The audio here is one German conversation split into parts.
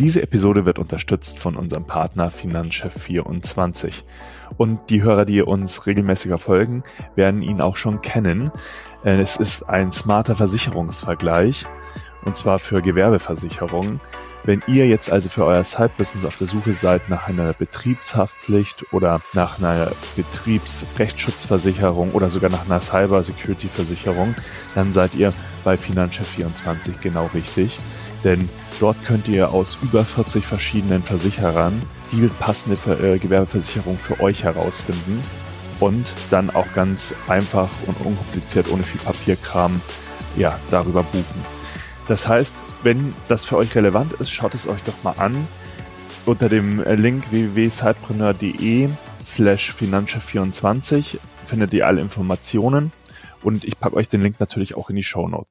Diese Episode wird unterstützt von unserem Partner Finanzchef24. Und die Hörer, die uns regelmäßiger folgen, werden ihn auch schon kennen. Äh, es ist ein smarter Versicherungsvergleich und zwar für Gewerbeversicherungen. Wenn ihr jetzt also für euer Side-Business auf der Suche seid nach einer Betriebshaftpflicht oder nach einer Betriebsrechtsschutzversicherung oder sogar nach einer Cyber-Security-Versicherung, dann seid ihr bei Finanzchef24 genau richtig. Denn dort könnt ihr aus über 40 verschiedenen Versicherern die passende äh, Gewerbeversicherung für euch herausfinden und dann auch ganz einfach und unkompliziert ohne viel Papierkram ja, darüber buchen. Das heißt, wenn das für euch relevant ist, schaut es euch doch mal an. Unter dem äh, Link www.sidepreneur.de slash finanzchef24 findet ihr alle Informationen und ich packe euch den Link natürlich auch in die Show Notes.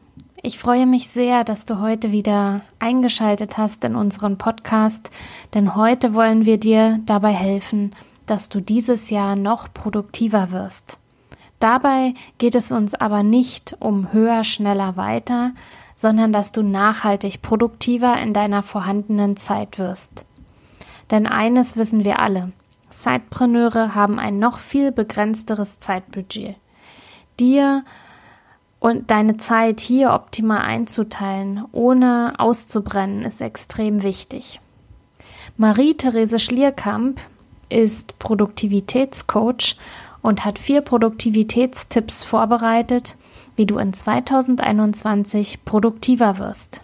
Ich freue mich sehr, dass du heute wieder eingeschaltet hast in unseren Podcast, denn heute wollen wir dir dabei helfen, dass du dieses Jahr noch produktiver wirst. Dabei geht es uns aber nicht um höher, schneller, weiter, sondern dass du nachhaltig produktiver in deiner vorhandenen Zeit wirst. Denn eines wissen wir alle, Zeitpreneure haben ein noch viel begrenzteres Zeitbudget. Dir und deine Zeit hier optimal einzuteilen, ohne auszubrennen, ist extrem wichtig. Marie-Therese Schlierkamp ist Produktivitätscoach und hat vier Produktivitätstipps vorbereitet, wie du in 2021 produktiver wirst.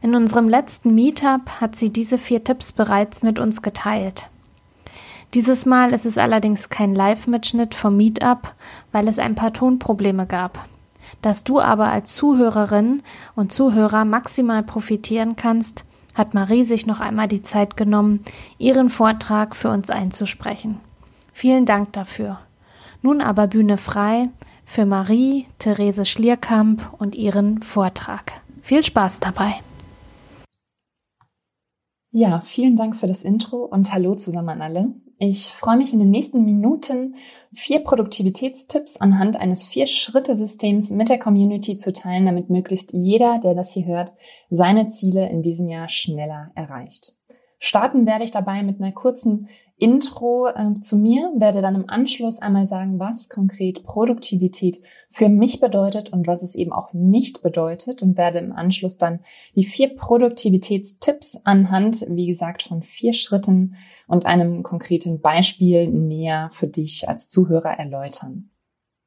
In unserem letzten Meetup hat sie diese vier Tipps bereits mit uns geteilt. Dieses Mal ist es allerdings kein Live-Mitschnitt vom Meetup, weil es ein paar Tonprobleme gab. Dass du aber als Zuhörerin und Zuhörer maximal profitieren kannst, hat Marie sich noch einmal die Zeit genommen, ihren Vortrag für uns einzusprechen. Vielen Dank dafür. Nun aber Bühne frei für Marie Therese Schlierkamp und ihren Vortrag. Viel Spaß dabei. Ja, vielen Dank für das Intro und hallo zusammen an alle. Ich freue mich in den nächsten Minuten vier Produktivitätstipps anhand eines Vier-Schritte-Systems mit der Community zu teilen, damit möglichst jeder, der das hier hört, seine Ziele in diesem Jahr schneller erreicht. Starten werde ich dabei mit einer kurzen Intro äh, zu mir, werde dann im Anschluss einmal sagen, was konkret Produktivität für mich bedeutet und was es eben auch nicht bedeutet und werde im Anschluss dann die vier Produktivitätstipps anhand, wie gesagt, von vier Schritten und einem konkreten Beispiel näher für dich als Zuhörer erläutern.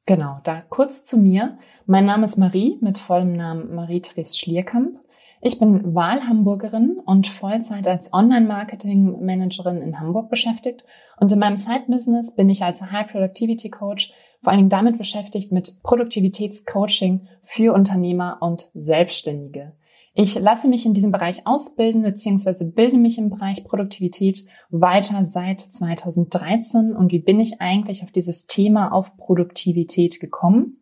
Genau, da kurz zu mir. Mein Name ist Marie mit vollem Namen Marie-Therese Schlierkamp. Ich bin Wahlhamburgerin und Vollzeit als Online-Marketing-Managerin in Hamburg beschäftigt. Und in meinem Side-Business bin ich als High Productivity Coach vor allen Dingen damit beschäftigt mit Produktivitätscoaching für Unternehmer und Selbstständige. Ich lasse mich in diesem Bereich ausbilden bzw. bilde mich im Bereich Produktivität weiter seit 2013. Und wie bin ich eigentlich auf dieses Thema auf Produktivität gekommen?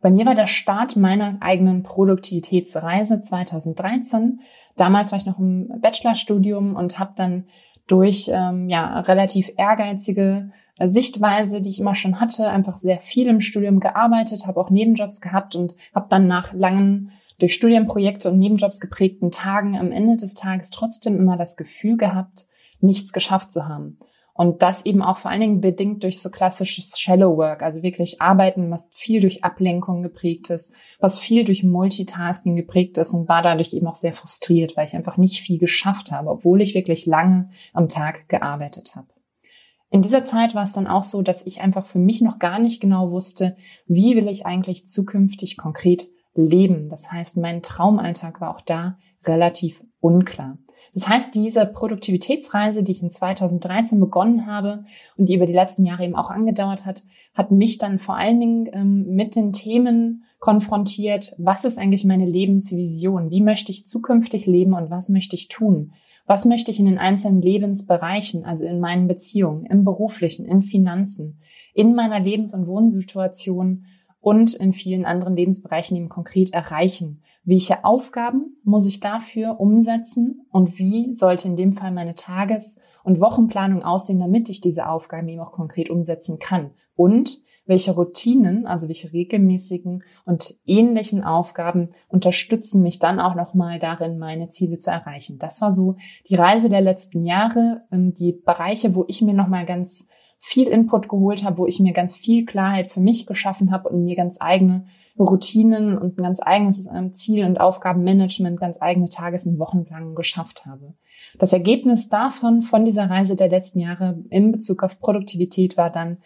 Bei mir war der Start meiner eigenen Produktivitätsreise 2013. Damals war ich noch im Bachelorstudium und habe dann durch ähm, ja relativ ehrgeizige äh, Sichtweise, die ich immer schon hatte, einfach sehr viel im Studium gearbeitet, habe auch Nebenjobs gehabt und habe dann nach langen durch Studienprojekte und Nebenjobs geprägten Tagen am Ende des Tages trotzdem immer das Gefühl gehabt, nichts geschafft zu haben. Und das eben auch vor allen Dingen bedingt durch so klassisches Shallow Work, also wirklich Arbeiten, was viel durch Ablenkung geprägt ist, was viel durch Multitasking geprägt ist und war dadurch eben auch sehr frustriert, weil ich einfach nicht viel geschafft habe, obwohl ich wirklich lange am Tag gearbeitet habe. In dieser Zeit war es dann auch so, dass ich einfach für mich noch gar nicht genau wusste, wie will ich eigentlich zukünftig konkret leben. Das heißt, mein Traumalltag war auch da relativ unklar. Das heißt, diese Produktivitätsreise, die ich in 2013 begonnen habe und die über die letzten Jahre eben auch angedauert hat, hat mich dann vor allen Dingen ähm, mit den Themen konfrontiert, was ist eigentlich meine Lebensvision? Wie möchte ich zukünftig leben und was möchte ich tun? Was möchte ich in den einzelnen Lebensbereichen, also in meinen Beziehungen, im beruflichen, in Finanzen, in meiner Lebens- und Wohnsituation und in vielen anderen Lebensbereichen eben konkret erreichen? Welche Aufgaben muss ich dafür umsetzen und wie sollte in dem Fall meine Tages- und Wochenplanung aussehen, damit ich diese Aufgaben eben auch konkret umsetzen kann? Und welche Routinen, also welche regelmäßigen und ähnlichen Aufgaben unterstützen mich dann auch nochmal darin, meine Ziele zu erreichen? Das war so die Reise der letzten Jahre, ähm, die Bereiche, wo ich mir nochmal ganz viel Input geholt habe, wo ich mir ganz viel Klarheit für mich geschaffen habe und mir ganz eigene Routinen und ein ganz eigenes ähm, Ziel- und Aufgabenmanagement, ganz eigene Tages- und Wochenplanung geschafft habe. Das Ergebnis davon, von dieser Reise der letzten Jahre in Bezug auf Produktivität war dann,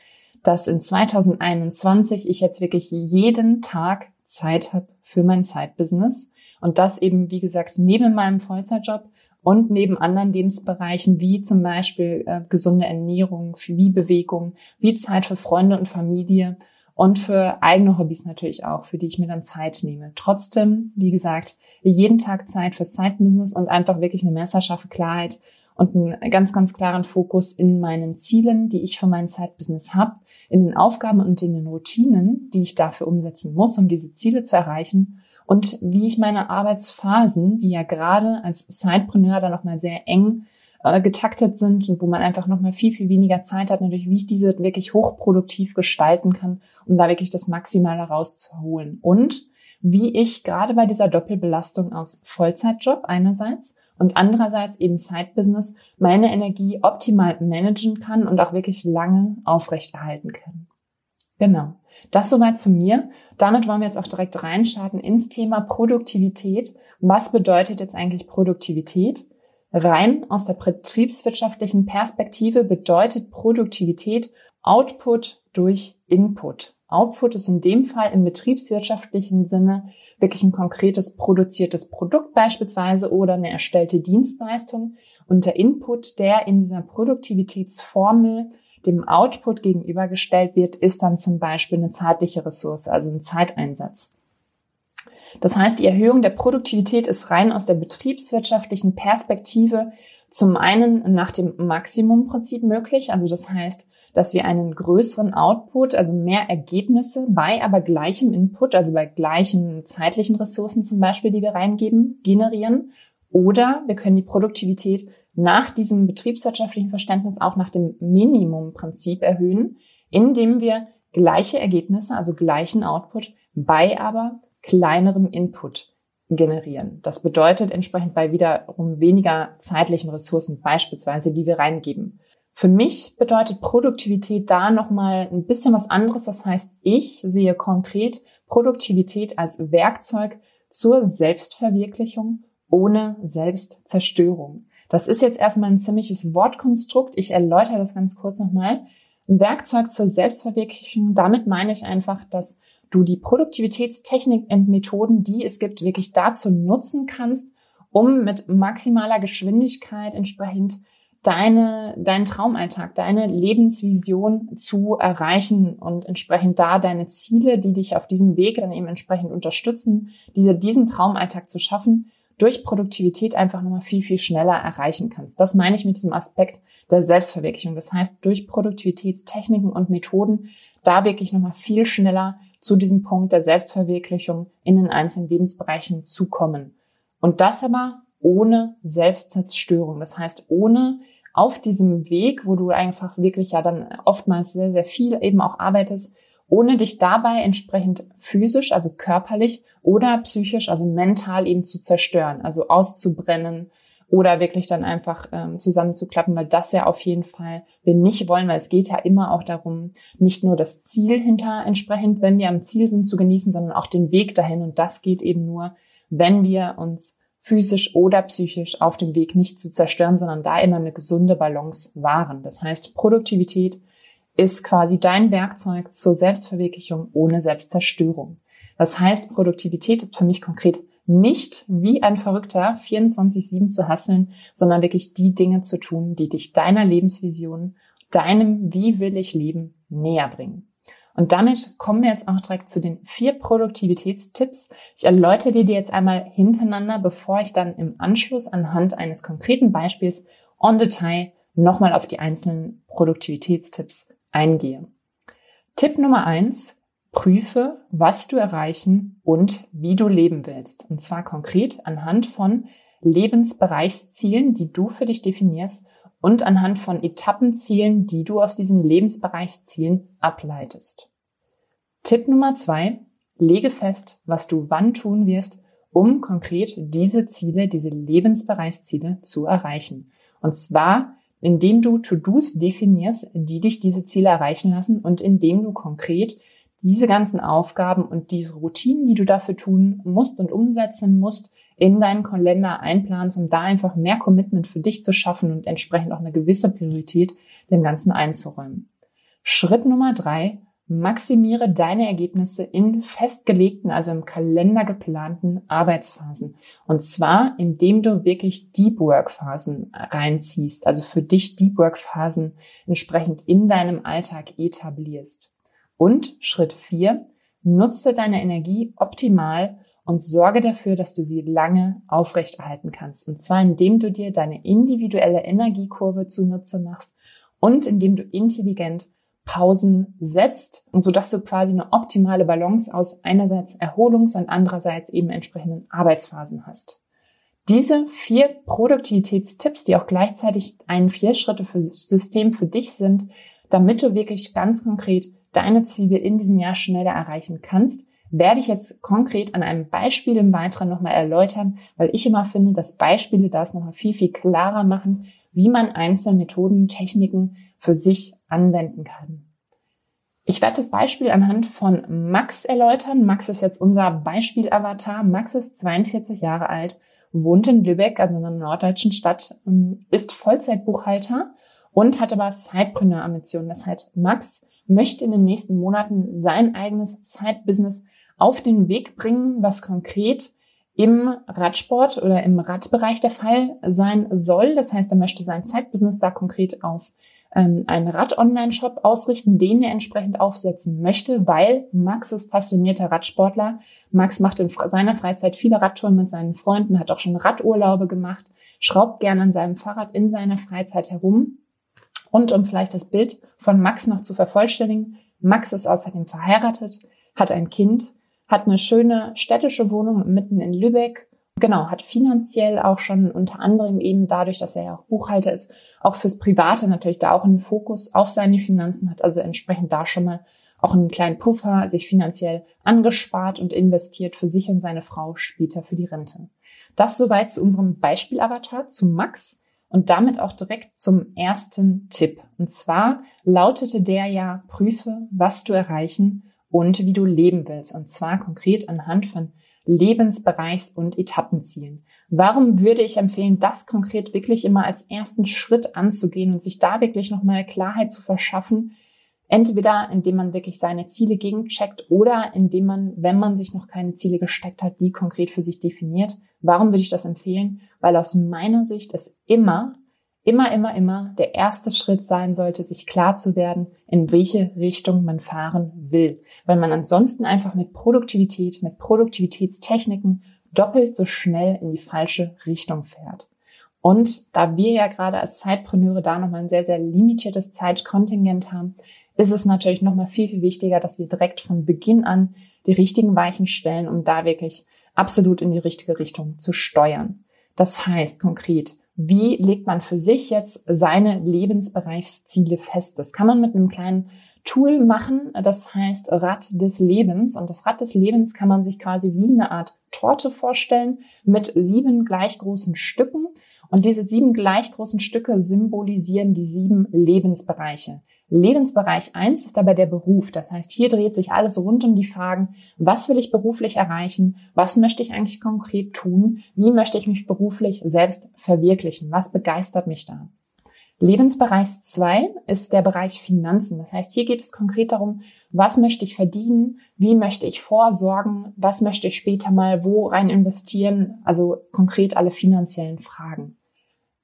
dass in 2021 ich jetzt wirklich jeden Tag Zeit habe für mein Zeitbusiness und das eben, wie gesagt, neben meinem Vollzeitjob und neben anderen Lebensbereichen wie zum Beispiel äh, gesunde Ernährung, wie Bewegung, wie Zeit für Freunde und Familie und für eigene Hobbys natürlich auch, für die ich mir dann Zeit nehme. Trotzdem, wie gesagt, jeden Tag Zeit fürs Zeitbusiness und einfach wirklich eine messerscharfe Klarheit und einen ganz, ganz klaren Fokus in meinen Zielen, die ich für mein Zeitbusiness habe, in den Aufgaben und in den Routinen, die ich dafür umsetzen muss, um diese Ziele zu erreichen und wie ich meine Arbeitsphasen, die ja gerade als Sidepreneur da nochmal sehr eng äh, getaktet sind und wo man einfach nochmal viel, viel weniger Zeit hat, natürlich, wie ich diese wirklich hochproduktiv gestalten kann, um da wirklich das Maximale rauszuholen. Und wie ich gerade bei dieser Doppelbelastung aus Vollzeitjob einerseits und andererseits eben Side-Business meine Energie optimal managen kann und auch wirklich lange aufrechterhalten kann. Genau. Das soweit zu mir. Damit wollen wir jetzt auch direkt reinstarten ins Thema Produktivität. Was bedeutet jetzt eigentlich Produktivität? Rein aus der betriebswirtschaftlichen Perspektive bedeutet Produktivität Output durch Input. Output ist in dem Fall im betriebswirtschaftlichen Sinne wirklich ein konkretes produziertes Produkt beispielsweise oder eine erstellte Dienstleistung. Und der Input, der in dieser Produktivitätsformel dem Output gegenübergestellt wird, ist dann zum Beispiel eine zeitliche Ressource, also ein Zeiteinsatz. Das heißt, die Erhöhung der Produktivität ist rein aus der betriebswirtschaftlichen Perspektive zum einen nach dem Maximumprinzip möglich, also das heißt, dass wir einen größeren Output, also mehr Ergebnisse bei aber gleichem Input, also bei gleichen zeitlichen Ressourcen zum Beispiel, die wir reingeben, generieren. Oder wir können die Produktivität nach diesem betriebswirtschaftlichen Verständnis auch nach dem Minimumprinzip erhöhen, indem wir gleiche Ergebnisse, also gleichen Output, bei aber kleinerem Input generieren. Das bedeutet entsprechend bei wiederum weniger zeitlichen Ressourcen beispielsweise, die wir reingeben. Für mich bedeutet Produktivität da nochmal ein bisschen was anderes. Das heißt, ich sehe konkret Produktivität als Werkzeug zur Selbstverwirklichung ohne Selbstzerstörung. Das ist jetzt erstmal ein ziemliches Wortkonstrukt. Ich erläutere das ganz kurz nochmal. Ein Werkzeug zur Selbstverwirklichung, damit meine ich einfach, dass du die Produktivitätstechnik und Methoden, die es gibt, wirklich dazu nutzen kannst, um mit maximaler Geschwindigkeit entsprechend deine, deinen Traumalltag, deine Lebensvision zu erreichen und entsprechend da deine Ziele, die dich auf diesem Weg dann eben entsprechend unterstützen, dir diesen Traumalltag zu schaffen, durch Produktivität einfach nochmal viel, viel schneller erreichen kannst. Das meine ich mit diesem Aspekt der Selbstverwirklichung. Das heißt, durch Produktivitätstechniken und Methoden da wirklich nochmal viel schneller zu diesem Punkt der Selbstverwirklichung in den einzelnen Lebensbereichen zu kommen. Und das aber ohne Selbstzerstörung. Das heißt, ohne auf diesem Weg, wo du einfach wirklich ja dann oftmals sehr, sehr viel eben auch arbeitest, ohne dich dabei entsprechend physisch, also körperlich oder psychisch, also mental eben zu zerstören, also auszubrennen oder wirklich dann einfach ähm, zusammenzuklappen, weil das ja auf jeden Fall wir nicht wollen, weil es geht ja immer auch darum, nicht nur das Ziel hinter entsprechend, wenn wir am Ziel sind, zu genießen, sondern auch den Weg dahin und das geht eben nur, wenn wir uns physisch oder psychisch auf dem Weg nicht zu zerstören, sondern da immer eine gesunde Balance wahren. Das heißt, Produktivität ist quasi dein Werkzeug zur Selbstverwirklichung ohne Selbstzerstörung. Das heißt, Produktivität ist für mich konkret nicht wie ein Verrückter 24-7 zu hasseln, sondern wirklich die Dinge zu tun, die dich deiner Lebensvision, deinem Wie will ich leben näher bringen. Und damit kommen wir jetzt auch direkt zu den vier Produktivitätstipps. Ich erläutere dir die jetzt einmal hintereinander, bevor ich dann im Anschluss anhand eines konkreten Beispiels on Detail nochmal auf die einzelnen Produktivitätstipps eingehe. Tipp Nummer eins, prüfe, was du erreichen und wie du leben willst. Und zwar konkret anhand von Lebensbereichszielen, die du für dich definierst und anhand von Etappenzielen, die du aus diesen Lebensbereichszielen ableitest. Tipp Nummer zwei, lege fest, was du wann tun wirst, um konkret diese Ziele, diese Lebensbereichsziele zu erreichen. Und zwar, indem du To-Dos definierst, die dich diese Ziele erreichen lassen und indem du konkret diese ganzen Aufgaben und diese Routinen, die du dafür tun musst und umsetzen musst, in deinen Kalender einplanst, um da einfach mehr Commitment für dich zu schaffen und entsprechend auch eine gewisse Priorität dem Ganzen einzuräumen. Schritt Nummer drei, maximiere deine Ergebnisse in festgelegten, also im Kalender geplanten Arbeitsphasen. Und zwar, indem du wirklich Deep Work Phasen reinziehst, also für dich Deep Work Phasen entsprechend in deinem Alltag etablierst. Und Schritt vier, nutze deine Energie optimal und sorge dafür, dass du sie lange aufrechterhalten kannst. Und zwar indem du dir deine individuelle Energiekurve zunutze machst und indem du intelligent Pausen setzt, sodass du quasi eine optimale Balance aus einerseits Erholungs- und andererseits eben entsprechenden Arbeitsphasen hast. Diese vier Produktivitätstipps, die auch gleichzeitig ein Vier-Schritte-System für dich sind, damit du wirklich ganz konkret deine Ziele in diesem Jahr schneller erreichen kannst, werde ich jetzt konkret an einem Beispiel im Weiteren nochmal erläutern, weil ich immer finde, dass Beispiele das nochmal viel, viel klarer machen, wie man einzelne Methoden, Techniken für sich anwenden kann. Ich werde das Beispiel anhand von Max erläutern. Max ist jetzt unser Beispielavatar. Max ist 42 Jahre alt, wohnt in Lübeck, also in einer norddeutschen Stadt, ähm, ist Vollzeitbuchhalter und hat aber Sidepreneur-Ambitionen. Das heißt, Max möchte in den nächsten Monaten sein eigenes Side-Business auf den Weg bringen, was konkret im Radsport oder im Radbereich der Fall sein soll. Das heißt, er möchte sein Zeitbusiness da konkret auf einen Rad-Online-Shop ausrichten, den er entsprechend aufsetzen möchte, weil Max ist passionierter Radsportler. Max macht in seiner Freizeit viele Radtouren mit seinen Freunden, hat auch schon Radurlaube gemacht, schraubt gerne an seinem Fahrrad in seiner Freizeit herum. Und um vielleicht das Bild von Max noch zu vervollständigen, Max ist außerdem verheiratet, hat ein Kind hat eine schöne städtische Wohnung mitten in Lübeck. Genau, hat finanziell auch schon unter anderem eben dadurch, dass er ja auch Buchhalter ist, auch fürs Private natürlich da auch einen Fokus auf seine Finanzen hat, also entsprechend da schon mal auch einen kleinen Puffer sich finanziell angespart und investiert für sich und seine Frau später für die Rente. Das soweit zu unserem Beispielavatar, zu Max und damit auch direkt zum ersten Tipp. Und zwar lautete der ja, prüfe, was du erreichen und wie du leben willst. Und zwar konkret anhand von Lebensbereichs- und Etappenzielen. Warum würde ich empfehlen, das konkret wirklich immer als ersten Schritt anzugehen und sich da wirklich nochmal Klarheit zu verschaffen? Entweder indem man wirklich seine Ziele gegencheckt oder indem man, wenn man sich noch keine Ziele gesteckt hat, die konkret für sich definiert. Warum würde ich das empfehlen? Weil aus meiner Sicht es immer immer, immer, immer der erste Schritt sein sollte, sich klar zu werden, in welche Richtung man fahren will. Weil man ansonsten einfach mit Produktivität, mit Produktivitätstechniken doppelt so schnell in die falsche Richtung fährt. Und da wir ja gerade als Zeitpreneure da nochmal ein sehr, sehr limitiertes Zeitkontingent haben, ist es natürlich nochmal viel, viel wichtiger, dass wir direkt von Beginn an die richtigen Weichen stellen, um da wirklich absolut in die richtige Richtung zu steuern. Das heißt konkret, wie legt man für sich jetzt seine Lebensbereichsziele fest? Das kann man mit einem kleinen Tool machen, das heißt Rad des Lebens. Und das Rad des Lebens kann man sich quasi wie eine Art Torte vorstellen mit sieben gleich großen Stücken. Und diese sieben gleich großen Stücke symbolisieren die sieben Lebensbereiche. Lebensbereich eins ist dabei der Beruf. Das heißt, hier dreht sich alles rund um die Fragen, was will ich beruflich erreichen? Was möchte ich eigentlich konkret tun? Wie möchte ich mich beruflich selbst verwirklichen? Was begeistert mich da? Lebensbereich 2 ist der Bereich Finanzen. Das heißt, hier geht es konkret darum, was möchte ich verdienen, wie möchte ich vorsorgen, was möchte ich später mal wo rein investieren, also konkret alle finanziellen Fragen.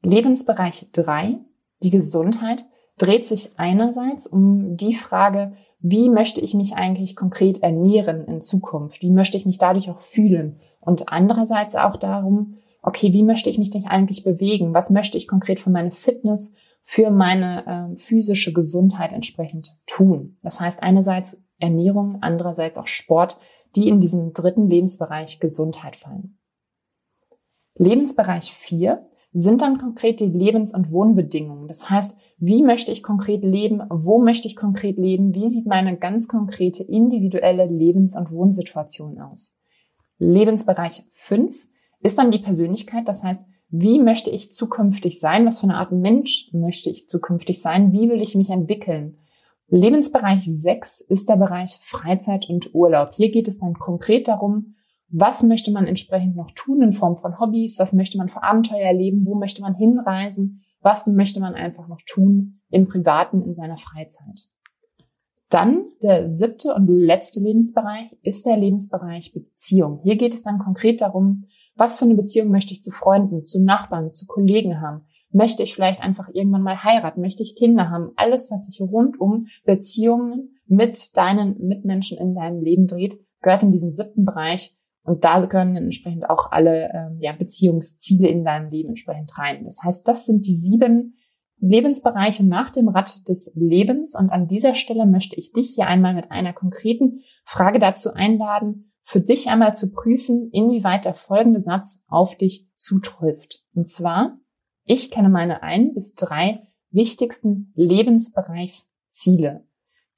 Lebensbereich 3, die Gesundheit, dreht sich einerseits um die Frage, wie möchte ich mich eigentlich konkret ernähren in Zukunft? Wie möchte ich mich dadurch auch fühlen? Und andererseits auch darum, okay, wie möchte ich mich denn eigentlich bewegen? Was möchte ich konkret für meine Fitness, für meine äh, physische Gesundheit entsprechend tun? Das heißt einerseits Ernährung, andererseits auch Sport, die in diesen dritten Lebensbereich Gesundheit fallen. Lebensbereich 4 sind dann konkret die Lebens- und Wohnbedingungen. Das heißt, wie möchte ich konkret leben? Wo möchte ich konkret leben? Wie sieht meine ganz konkrete individuelle Lebens- und Wohnsituation aus? Lebensbereich 5 ist dann die Persönlichkeit. Das heißt, wie möchte ich zukünftig sein? Was für eine Art Mensch möchte ich zukünftig sein? Wie will ich mich entwickeln? Lebensbereich 6 ist der Bereich Freizeit und Urlaub. Hier geht es dann konkret darum, was möchte man entsprechend noch tun in Form von Hobbys? Was möchte man für Abenteuer erleben? Wo möchte man hinreisen? Was möchte man einfach noch tun im Privaten, in seiner Freizeit? Dann der siebte und letzte Lebensbereich ist der Lebensbereich Beziehung. Hier geht es dann konkret darum, was für eine Beziehung möchte ich zu Freunden, zu Nachbarn, zu Kollegen haben? Möchte ich vielleicht einfach irgendwann mal heiraten? Möchte ich Kinder haben? Alles, was sich rund um Beziehungen mit deinen Mitmenschen in deinem Leben dreht, gehört in diesen siebten Bereich. Und da gehören entsprechend auch alle ähm, ja, Beziehungsziele in deinem Leben entsprechend rein. Das heißt, das sind die sieben Lebensbereiche nach dem Rad des Lebens. Und an dieser Stelle möchte ich dich hier einmal mit einer konkreten Frage dazu einladen, für dich einmal zu prüfen, inwieweit der folgende Satz auf dich zutrifft. Und zwar, ich kenne meine ein bis drei wichtigsten Lebensbereichsziele.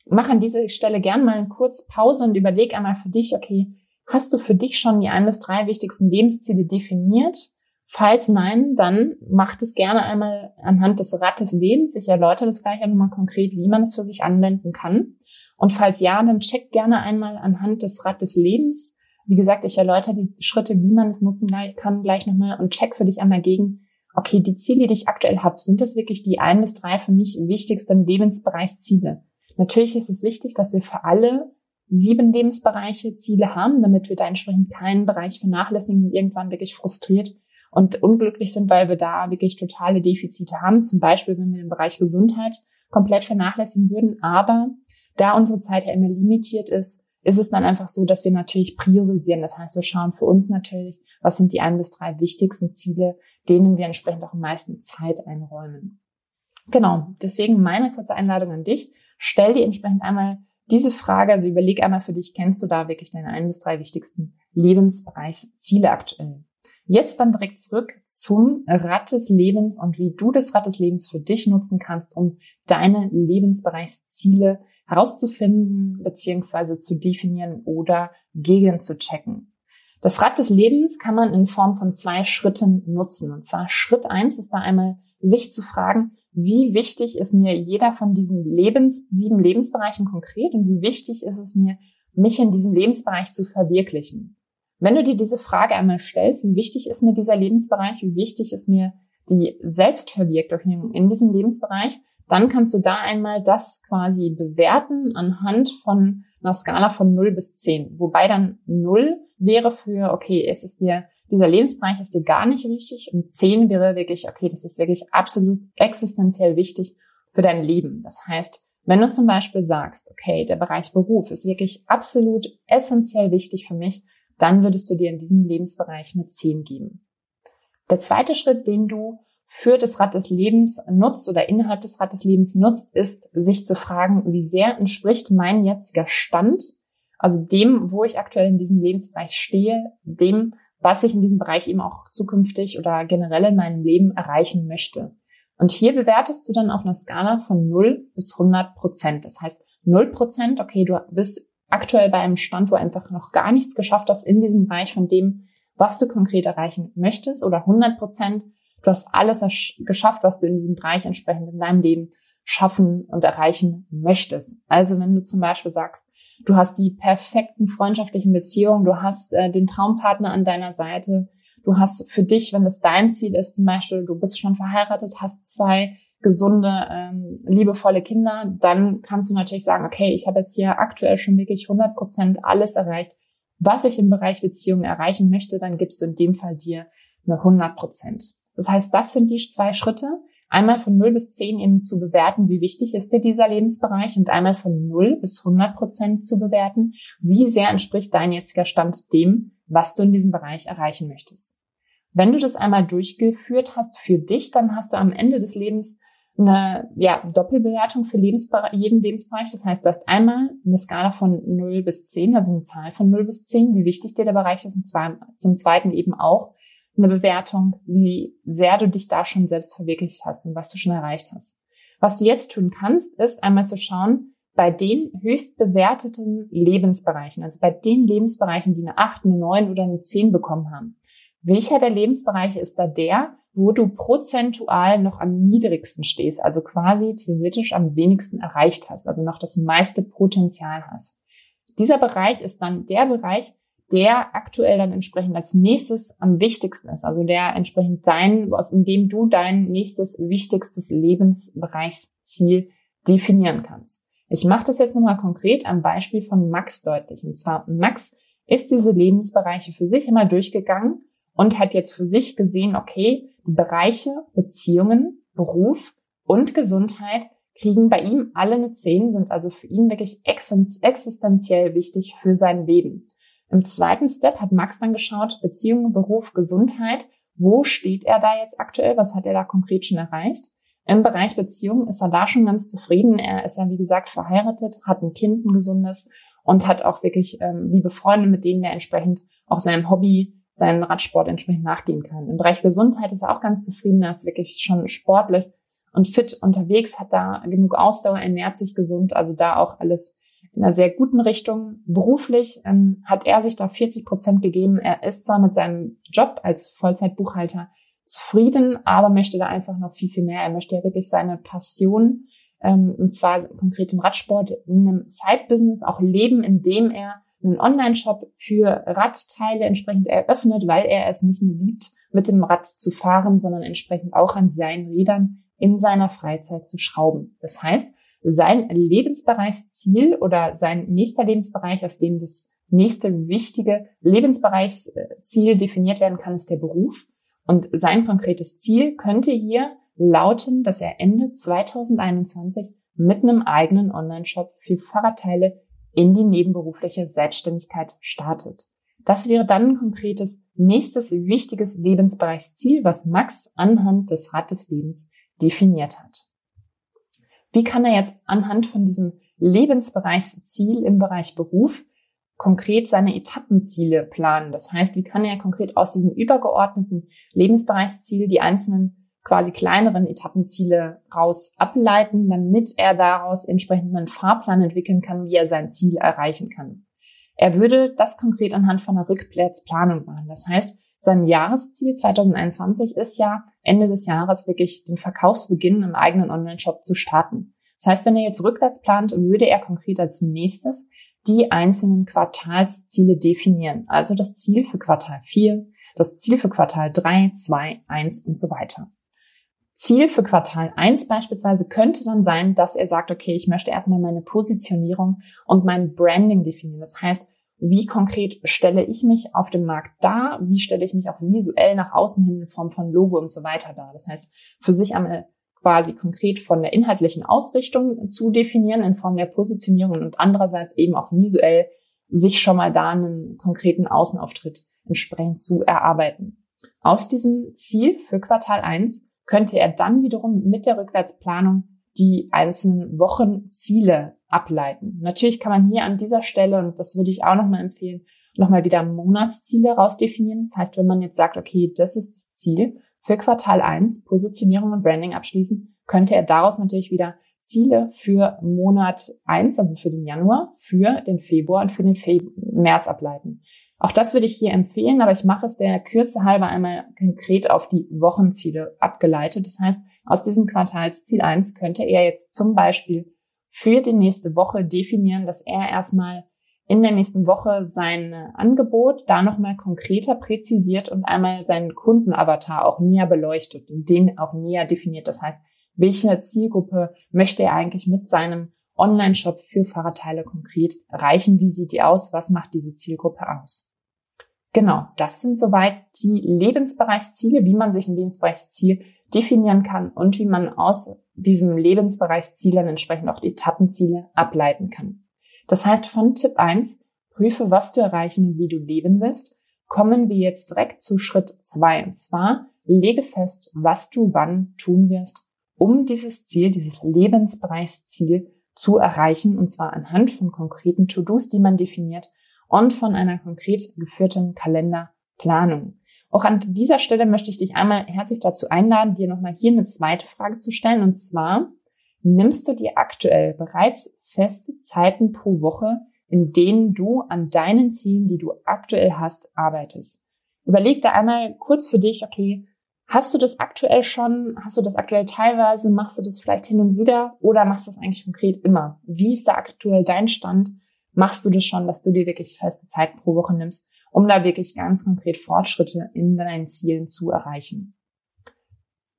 Mach an dieser Stelle gern mal eine kurz Pause und überleg einmal für dich, okay, hast du für dich schon die ein bis drei wichtigsten Lebensziele definiert? Falls nein, dann macht es gerne einmal anhand des Rates Lebens. Ich erläutere das gleich einmal konkret, wie man es für sich anwenden kann. Und falls ja, dann check gerne einmal anhand des Rates Lebens. Wie gesagt, ich erläutere die Schritte, wie man es nutzen kann, gleich nochmal und check für dich einmal gegen, okay, die Ziele, die ich aktuell habe, sind das wirklich die ein bis drei für mich wichtigsten Lebensbereichsziele? Natürlich ist es wichtig, dass wir für alle sieben Lebensbereiche Ziele haben, damit wir da entsprechend keinen Bereich vernachlässigen und irgendwann wirklich frustriert und unglücklich sind, weil wir da wirklich totale Defizite haben. Zum Beispiel, wenn wir den Bereich Gesundheit komplett vernachlässigen würden. Aber da unsere Zeit ja immer limitiert ist, ist es dann einfach so, dass wir natürlich priorisieren. Das heißt, wir schauen für uns natürlich, was sind die ein bis drei wichtigsten Ziele, denen wir entsprechend auch am meisten Zeit einräumen. Genau, deswegen meine kurze Einladung an dich. Stell dir entsprechend einmal diese Frage, also überleg einmal für dich, kennst du da wirklich deine ein bis drei wichtigsten Lebensbereichsziele aktuell? Jetzt dann direkt zurück zum Rad des Lebens und wie du das Rad des Lebens für dich nutzen kannst, um deine Lebensbereichsziele herauszufinden beziehungsweise zu definieren oder gegen zu checken. Das Rad des Lebens kann man in Form von zwei Schritten nutzen. Und zwar Schritt eins ist da einmal, sich zu fragen, wie wichtig ist mir jeder von diesen Lebens, sieben Lebensbereichen konkret und wie wichtig ist es mir, mich in diesem Lebensbereich zu verwirklichen. Wenn du dir diese Frage einmal stellst, wie wichtig ist mir dieser Lebensbereich, wie wichtig ist mir die Selbstverwirklichung in diesem Lebensbereich, dann kannst du da einmal das quasi bewerten anhand von einer Skala von 0 bis 10. Wobei dann 0 wäre für, okay, es ist dir, dieser Lebensbereich ist dir gar nicht wichtig und 10 wäre wirklich, okay, das ist wirklich absolut existenziell wichtig für dein Leben. Das heißt, wenn du zum Beispiel sagst, okay, der Bereich Beruf ist wirklich absolut essentiell wichtig für mich, dann würdest du dir in diesem Lebensbereich eine 10 geben. Der zweite Schritt, den du für das Rad des Lebens nutzt oder innerhalb des Rad des Lebens nutzt, ist, sich zu fragen, wie sehr entspricht mein jetziger Stand, also dem, wo ich aktuell in diesem Lebensbereich stehe, dem, was ich in diesem Bereich eben auch zukünftig oder generell in meinem Leben erreichen möchte. Und hier bewertest du dann auf einer Skala von 0 bis 100 Prozent. Das heißt, 0 Prozent, okay, du bist aktuell bei einem Stand, wo einfach noch gar nichts geschafft hast in diesem Bereich von dem, was du konkret erreichen möchtest oder 100 Prozent, du hast alles geschafft, was du in diesem Bereich entsprechend in deinem Leben schaffen und erreichen möchtest. Also wenn du zum Beispiel sagst, du hast die perfekten freundschaftlichen Beziehungen, du hast äh, den Traumpartner an deiner Seite, du hast für dich, wenn das dein Ziel ist, zum Beispiel, du bist schon verheiratet, hast zwei gesunde, ähm, liebevolle Kinder, dann kannst du natürlich sagen, okay, ich habe jetzt hier aktuell schon wirklich 100 Prozent alles erreicht, was ich im Bereich Beziehungen erreichen möchte, dann gibst du in dem Fall dir eine 100 Prozent. Das heißt, das sind die zwei Schritte. Einmal von 0 bis 10 eben zu bewerten, wie wichtig ist dir dieser Lebensbereich und einmal von 0 bis 100 Prozent zu bewerten, wie sehr entspricht dein jetziger Stand dem, was du in diesem Bereich erreichen möchtest. Wenn du das einmal durchgeführt hast für dich, dann hast du am Ende des Lebens eine ja, Doppelbewertung für Lebensbereich, jeden Lebensbereich. Das heißt, du hast einmal eine Skala von 0 bis 10, also eine Zahl von 0 bis 10, wie wichtig dir der Bereich ist, und zwar zum Zweiten eben auch eine Bewertung, wie sehr du dich da schon selbst verwirklicht hast und was du schon erreicht hast. Was du jetzt tun kannst, ist einmal zu schauen, bei den höchst bewerteten Lebensbereichen, also bei den Lebensbereichen, die eine 8, eine 9 oder eine 10 bekommen haben. Welcher der Lebensbereiche ist da der, wo du prozentual noch am niedrigsten stehst, also quasi theoretisch am wenigsten erreicht hast, also noch das meiste Potenzial hast. Dieser Bereich ist dann der Bereich, der aktuell dann entsprechend als nächstes am wichtigsten ist, also der entsprechend dein, aus dem du dein nächstes wichtigstes Lebensbereichsziel definieren kannst. Ich mache das jetzt nochmal konkret am Beispiel von Max deutlich. Und zwar Max ist diese Lebensbereiche für sich immer durchgegangen und hat jetzt für sich gesehen, okay, die Bereiche Beziehungen, Beruf und Gesundheit kriegen bei ihm alle eine 10, sind also für ihn wirklich existenziell wichtig für sein Leben. Im zweiten Step hat Max dann geschaut, Beziehungen, Beruf, Gesundheit. Wo steht er da jetzt aktuell? Was hat er da konkret schon erreicht? Im Bereich Beziehungen ist er da schon ganz zufrieden. Er ist ja, wie gesagt, verheiratet, hat ein Kind, ein gesundes und hat auch wirklich ähm, liebe Freunde, mit denen er entsprechend auch seinem Hobby seinen Radsport entsprechend nachgehen kann. Im Bereich Gesundheit ist er auch ganz zufrieden. Er ist wirklich schon sportlich und fit unterwegs, hat da genug Ausdauer, ernährt sich gesund, also da auch alles in einer sehr guten Richtung. Beruflich ähm, hat er sich da 40 Prozent gegeben. Er ist zwar mit seinem Job als Vollzeitbuchhalter zufrieden, aber möchte da einfach noch viel, viel mehr. Er möchte ja wirklich seine Passion, ähm, und zwar konkret im Radsport, in einem Side-Business auch leben, indem er einen Online-Shop für Radteile entsprechend eröffnet, weil er es nicht nur liebt, mit dem Rad zu fahren, sondern entsprechend auch an seinen Rädern in seiner Freizeit zu schrauben. Das heißt, sein Lebensbereichsziel oder sein nächster Lebensbereich, aus dem das nächste wichtige Lebensbereichsziel definiert werden kann, ist der Beruf. Und sein konkretes Ziel könnte hier lauten, dass er Ende 2021 mit einem eigenen Online-Shop für Fahrradteile in die nebenberufliche Selbstständigkeit startet. Das wäre dann ein konkretes nächstes wichtiges Lebensbereichsziel, was Max anhand des Rad des Lebens definiert hat. Wie kann er jetzt anhand von diesem Lebensbereichsziel im Bereich Beruf konkret seine Etappenziele planen? Das heißt, wie kann er konkret aus diesem übergeordneten Lebensbereichsziel die einzelnen quasi kleineren Etappenziele raus ableiten, damit er daraus entsprechend einen Fahrplan entwickeln kann, wie er sein Ziel erreichen kann. Er würde das konkret anhand von einer Rückplatzplanung machen. Das heißt, sein Jahresziel 2021 ist ja, Ende des Jahres wirklich den Verkaufsbeginn im eigenen Online-Shop zu starten. Das heißt, wenn er jetzt rückwärts plant, würde er konkret als nächstes die einzelnen Quartalsziele definieren. Also das Ziel für Quartal 4, das Ziel für Quartal 3, 2, 1 und so weiter. Ziel für Quartal 1 beispielsweise könnte dann sein, dass er sagt, okay, ich möchte erstmal meine Positionierung und mein Branding definieren. Das heißt, wie konkret stelle ich mich auf dem Markt dar? Wie stelle ich mich auch visuell nach außen hin in Form von Logo und so weiter dar? Das heißt, für sich einmal quasi konkret von der inhaltlichen Ausrichtung zu definieren in Form der Positionierung und andererseits eben auch visuell sich schon mal da einen konkreten Außenauftritt entsprechend zu erarbeiten. Aus diesem Ziel für Quartal 1 könnte er dann wiederum mit der Rückwärtsplanung die einzelnen Wochenziele ableiten. Natürlich kann man hier an dieser Stelle, und das würde ich auch nochmal empfehlen, nochmal wieder Monatsziele rausdefinieren. Das heißt, wenn man jetzt sagt, okay, das ist das Ziel für Quartal 1, Positionierung und Branding abschließen, könnte er daraus natürlich wieder Ziele für Monat 1, also für den Januar, für den Februar und für den Fe März ableiten. Auch das würde ich hier empfehlen, aber ich mache es der Kürze halber einmal konkret auf die Wochenziele abgeleitet. Das heißt, aus diesem Quartalsziel 1 könnte er jetzt zum Beispiel für die nächste Woche definieren, dass er erstmal in der nächsten Woche sein Angebot da nochmal konkreter präzisiert und einmal seinen Kundenavatar auch näher beleuchtet und den auch näher definiert. Das heißt, welche Zielgruppe möchte er eigentlich mit seinem Online-Shop für Fahrradteile konkret erreichen? Wie sieht die aus? Was macht diese Zielgruppe aus? Genau, das sind soweit die Lebensbereichsziele, wie man sich ein Lebensbereichsziel definieren kann und wie man aus diesem Lebensbereichsziel dann entsprechend auch die Etappenziele ableiten kann. Das heißt, von Tipp 1, prüfe, was du erreichen und wie du leben willst, kommen wir jetzt direkt zu Schritt 2. Und zwar, lege fest, was du wann tun wirst, um dieses Ziel, dieses Lebensbereichsziel zu erreichen, und zwar anhand von konkreten To-Dos, die man definiert und von einer konkret geführten Kalenderplanung. Auch an dieser Stelle möchte ich dich einmal herzlich dazu einladen, dir nochmal hier eine zweite Frage zu stellen. Und zwar, nimmst du dir aktuell bereits feste Zeiten pro Woche, in denen du an deinen Zielen, die du aktuell hast, arbeitest? Überleg da einmal kurz für dich, okay, hast du das aktuell schon? Hast du das aktuell teilweise? Machst du das vielleicht hin und wieder? Oder machst du das eigentlich konkret immer? Wie ist da aktuell dein Stand? Machst du das schon, dass du dir wirklich feste Zeiten pro Woche nimmst? um da wirklich ganz konkret Fortschritte in deinen Zielen zu erreichen.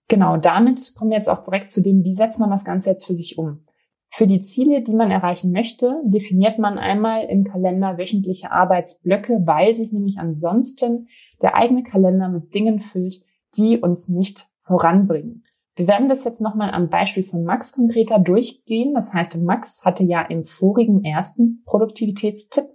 Genau, damit kommen wir jetzt auch direkt zu dem, wie setzt man das Ganze jetzt für sich um. Für die Ziele, die man erreichen möchte, definiert man einmal im Kalender wöchentliche Arbeitsblöcke, weil sich nämlich ansonsten der eigene Kalender mit Dingen füllt, die uns nicht voranbringen. Wir werden das jetzt nochmal am Beispiel von Max konkreter durchgehen. Das heißt, Max hatte ja im vorigen ersten Produktivitätstipp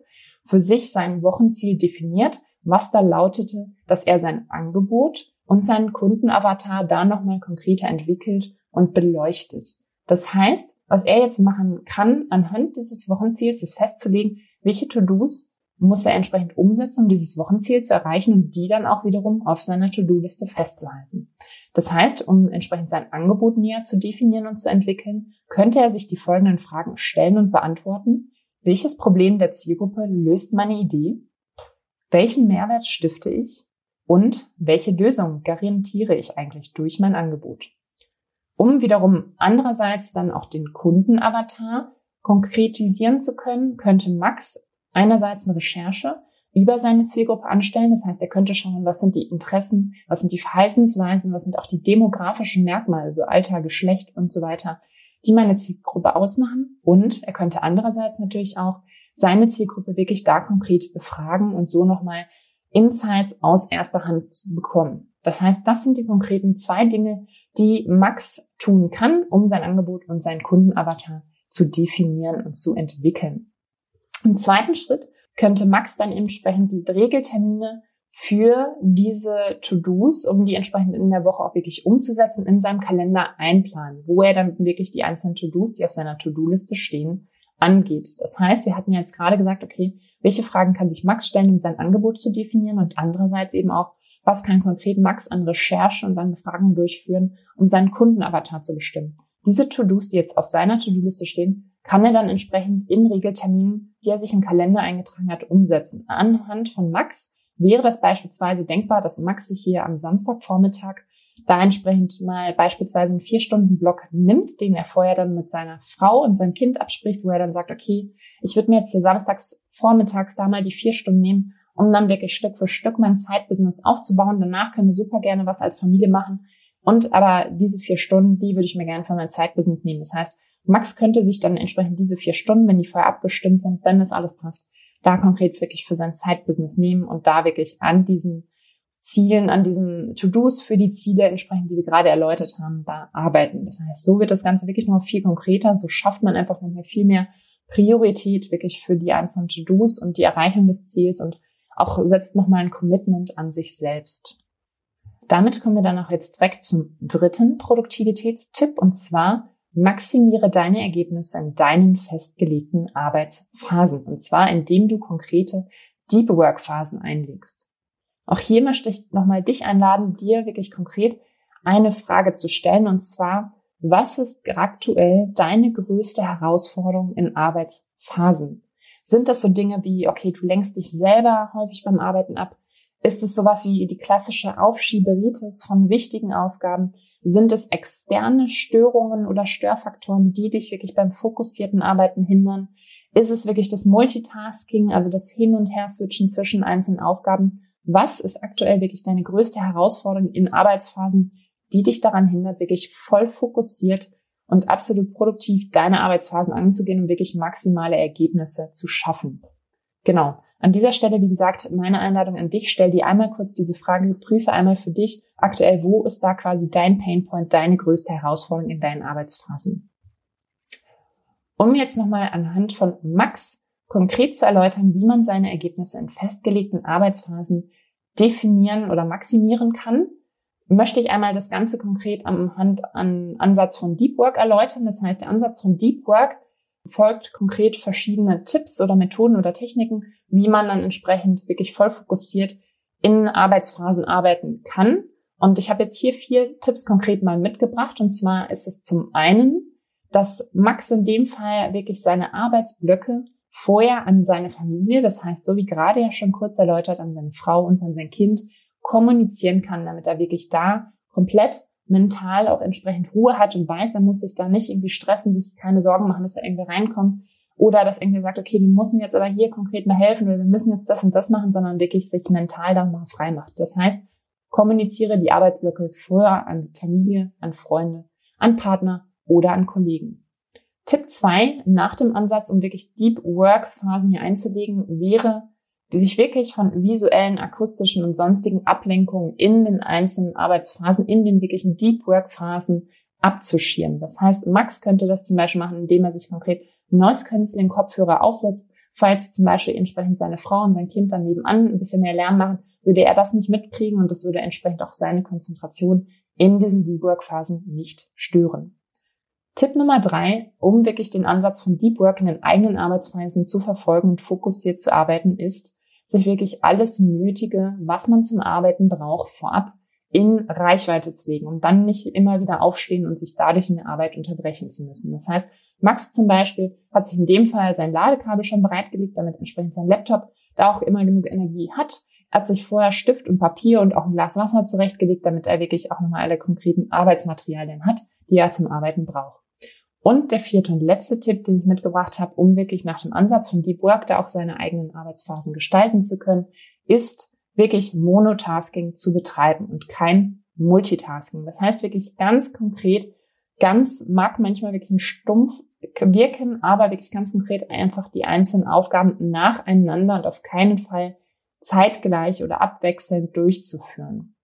für sich sein Wochenziel definiert, was da lautete, dass er sein Angebot und seinen Kundenavatar da nochmal konkreter entwickelt und beleuchtet. Das heißt, was er jetzt machen kann, anhand dieses Wochenziels ist festzulegen, welche To-Dos muss er entsprechend umsetzen, um dieses Wochenziel zu erreichen und die dann auch wiederum auf seiner To-Do-Liste festzuhalten. Das heißt, um entsprechend sein Angebot näher zu definieren und zu entwickeln, könnte er sich die folgenden Fragen stellen und beantworten. Welches Problem der Zielgruppe löst meine Idee? Welchen Mehrwert stifte ich? Und welche Lösung garantiere ich eigentlich durch mein Angebot? Um wiederum andererseits dann auch den Kundenavatar konkretisieren zu können, könnte Max einerseits eine Recherche über seine Zielgruppe anstellen. Das heißt, er könnte schauen, was sind die Interessen, was sind die Verhaltensweisen, was sind auch die demografischen Merkmale, also Alter, Geschlecht und so weiter, die meine Zielgruppe ausmachen. Und er könnte andererseits natürlich auch seine Zielgruppe wirklich da konkret befragen und so nochmal Insights aus erster Hand zu bekommen. Das heißt, das sind die konkreten zwei Dinge, die Max tun kann, um sein Angebot und seinen Kundenavatar zu definieren und zu entwickeln. Im zweiten Schritt könnte Max dann entsprechend Regeltermine für diese To-Dos, um die entsprechend in der Woche auch wirklich umzusetzen, in seinem Kalender einplanen, wo er dann wirklich die einzelnen To-Dos, die auf seiner To-Do-Liste stehen, angeht. Das heißt, wir hatten ja jetzt gerade gesagt, okay, welche Fragen kann sich Max stellen, um sein Angebot zu definieren und andererseits eben auch, was kann konkret Max an Recherche und an Befragungen durchführen, um seinen Kundenavatar zu bestimmen. Diese To-Dos, die jetzt auf seiner To-Do-Liste stehen, kann er dann entsprechend in Regelterminen, die er sich im Kalender eingetragen hat, umsetzen. Anhand von Max wäre das beispielsweise denkbar, dass Max sich hier am Samstagvormittag da entsprechend mal beispielsweise einen Vier-Stunden-Block nimmt, den er vorher dann mit seiner Frau und seinem Kind abspricht, wo er dann sagt, okay, ich würde mir jetzt hier samstags vormittags da mal die vier Stunden nehmen, um dann wirklich Stück für Stück mein Side-Business aufzubauen. Danach können wir super gerne was als Familie machen. Und aber diese vier Stunden, die würde ich mir gerne für mein Side-Business nehmen. Das heißt, Max könnte sich dann entsprechend diese vier Stunden, wenn die vorher abgestimmt sind, wenn das alles passt, da konkret wirklich für sein Zeitbusiness nehmen und da wirklich an diesen Zielen, an diesen To-Dos für die Ziele entsprechend, die wir gerade erläutert haben, da arbeiten. Das heißt, so wird das Ganze wirklich noch viel konkreter. So schafft man einfach nochmal viel mehr Priorität wirklich für die einzelnen To-Dos und die Erreichung des Ziels und auch setzt nochmal ein Commitment an sich selbst. Damit kommen wir dann auch jetzt direkt zum dritten Produktivitätstipp und zwar Maximiere deine Ergebnisse in deinen festgelegten Arbeitsphasen. Und zwar, indem du konkrete Deep Work Phasen einlegst. Auch hier möchte ich nochmal dich einladen, dir wirklich konkret eine Frage zu stellen. Und zwar, was ist aktuell deine größte Herausforderung in Arbeitsphasen? Sind das so Dinge wie, okay, du lenkst dich selber häufig beim Arbeiten ab? Ist es sowas wie die klassische Aufschieberitis von wichtigen Aufgaben? Sind es externe Störungen oder Störfaktoren, die dich wirklich beim fokussierten Arbeiten hindern? Ist es wirklich das Multitasking, also das Hin- und Her-Switchen zwischen einzelnen Aufgaben? Was ist aktuell wirklich deine größte Herausforderung in Arbeitsphasen, die dich daran hindert, wirklich voll fokussiert und absolut produktiv deine Arbeitsphasen anzugehen und wirklich maximale Ergebnisse zu schaffen. Genau. An dieser Stelle, wie gesagt, meine Einladung an dich, stell dir einmal kurz diese Frage, prüfe einmal für dich aktuell, wo ist da quasi dein Painpoint, deine größte Herausforderung in deinen Arbeitsphasen. Um jetzt nochmal anhand von Max konkret zu erläutern, wie man seine Ergebnisse in festgelegten Arbeitsphasen definieren oder maximieren kann, möchte ich einmal das Ganze konkret am Hand an Ansatz von Deep Work erläutern. Das heißt, der Ansatz von Deep Work folgt konkret verschiedene Tipps oder Methoden oder Techniken, wie man dann entsprechend wirklich voll fokussiert in Arbeitsphasen arbeiten kann. Und ich habe jetzt hier vier Tipps konkret mal mitgebracht. Und zwar ist es zum einen, dass Max in dem Fall wirklich seine Arbeitsblöcke vorher an seine Familie, das heißt, so wie gerade ja schon kurz erläutert, an seine Frau und an sein Kind kommunizieren kann, damit er wirklich da komplett mental auch entsprechend Ruhe hat und weiß, er muss sich da nicht irgendwie stressen, sich keine Sorgen machen, dass er irgendwie reinkommt oder dass irgendwie sagt, okay, musst mir jetzt aber hier konkret mal helfen oder wir müssen jetzt das und das machen, sondern wirklich sich mental dann mal frei macht. Das heißt, kommuniziere die Arbeitsblöcke vorher an Familie, an Freunde, an Partner oder an Kollegen. Tipp zwei nach dem Ansatz, um wirklich Deep Work Phasen hier einzulegen, wäre, sich wirklich von visuellen, akustischen und sonstigen Ablenkungen in den einzelnen Arbeitsphasen, in den wirklichen Deep Work Phasen abzuschirmen. Das heißt, Max könnte das zum Beispiel machen, indem er sich konkret Noise Cancelling Kopfhörer aufsetzt. Falls zum Beispiel entsprechend seine Frau und sein Kind dann nebenan ein bisschen mehr Lärm machen, würde er das nicht mitkriegen und das würde entsprechend auch seine Konzentration in diesen Deep Work Phasen nicht stören. Tipp Nummer drei, um wirklich den Ansatz von Deep Work in den eigenen Arbeitsphasen zu verfolgen und fokussiert zu arbeiten, ist, sich wirklich alles Nötige, was man zum Arbeiten braucht, vorab in Reichweite zu legen, um dann nicht immer wieder aufstehen und sich dadurch in der Arbeit unterbrechen zu müssen. Das heißt, Max zum Beispiel hat sich in dem Fall sein Ladekabel schon bereitgelegt, damit entsprechend sein Laptop da auch immer genug Energie hat. Er hat sich vorher Stift und Papier und auch ein Glas Wasser zurechtgelegt, damit er wirklich auch nochmal alle konkreten Arbeitsmaterialien hat, die er zum Arbeiten braucht. Und der vierte und letzte Tipp, den ich mitgebracht habe, um wirklich nach dem Ansatz von Deep Work da auch seine eigenen Arbeitsphasen gestalten zu können, ist wirklich Monotasking zu betreiben und kein Multitasking. Das heißt wirklich ganz konkret, ganz mag manchmal wirklich ein stumpf wirken, aber wirklich ganz konkret einfach die einzelnen Aufgaben nacheinander und auf keinen Fall zeitgleich oder abwechselnd durchzuführen.